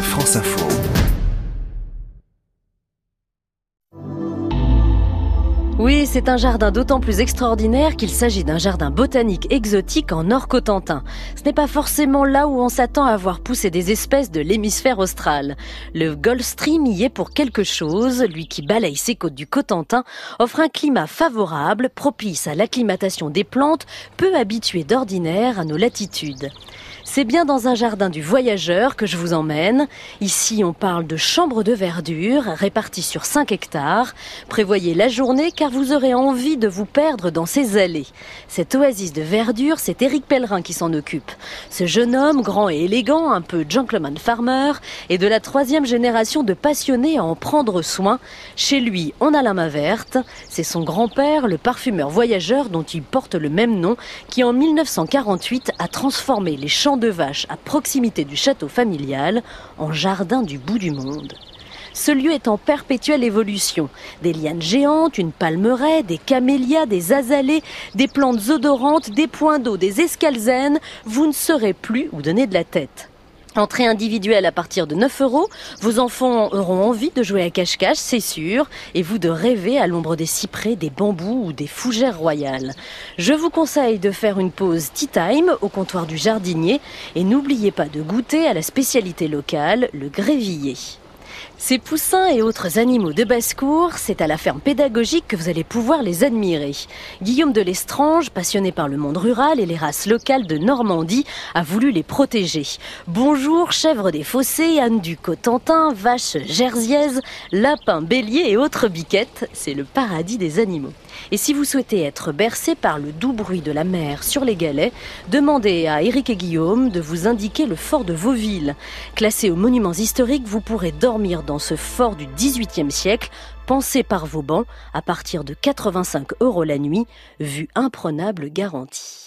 France Info. Oui, c'est un jardin d'autant plus extraordinaire qu'il s'agit d'un jardin botanique exotique en Nord-Cotentin. Ce n'est pas forcément là où on s'attend à voir pousser des espèces de l'hémisphère austral. Le Gulf Stream y est pour quelque chose. Lui qui balaye ses côtes du Cotentin offre un climat favorable, propice à l'acclimatation des plantes, peu habituées d'ordinaire à nos latitudes. C'est bien dans un jardin du voyageur que je vous emmène. Ici, on parle de chambres de verdure réparties sur 5 hectares. Prévoyez la journée car vous aurez envie de vous perdre dans ces allées. Cette oasis de verdure, c'est Éric Pellerin qui s'en occupe. Ce jeune homme, grand et élégant, un peu gentleman farmer, est de la troisième génération de passionnés à en prendre soin. Chez lui, on a la main verte. C'est son grand-père, le parfumeur voyageur dont il porte le même nom, qui en 1948 a transformé les champs de vaches à proximité du château familial en jardin du bout du monde. Ce lieu est en perpétuelle évolution. Des lianes géantes, une palmeraie, des camélias, des azalées, des plantes odorantes, des points d'eau, des escalzènes, vous ne saurez plus où donner de la tête. Entrée individuelle à partir de 9 euros, vos enfants auront envie de jouer à cache-cache, c'est sûr, et vous de rêver à l'ombre des cyprès, des bambous ou des fougères royales. Je vous conseille de faire une pause tea time au comptoir du jardinier et n'oubliez pas de goûter à la spécialité locale, le grévillé. Ces poussins et autres animaux de basse-cour, c'est à la ferme pédagogique que vous allez pouvoir les admirer. Guillaume de Lestrange, passionné par le monde rural et les races locales de Normandie, a voulu les protéger. Bonjour, chèvres des fossés, ânes du Cotentin, vaches jersiaises, lapins, béliers et autres biquettes, c'est le paradis des animaux. Et si vous souhaitez être bercé par le doux bruit de la mer sur les galets, demandez à Éric et Guillaume de vous indiquer le fort de Vauville. Classé aux monuments historiques, vous pourrez dormir dans ce fort du XVIIIe siècle, pensé par Vauban, à partir de 85 euros la nuit, vue imprenable garantie.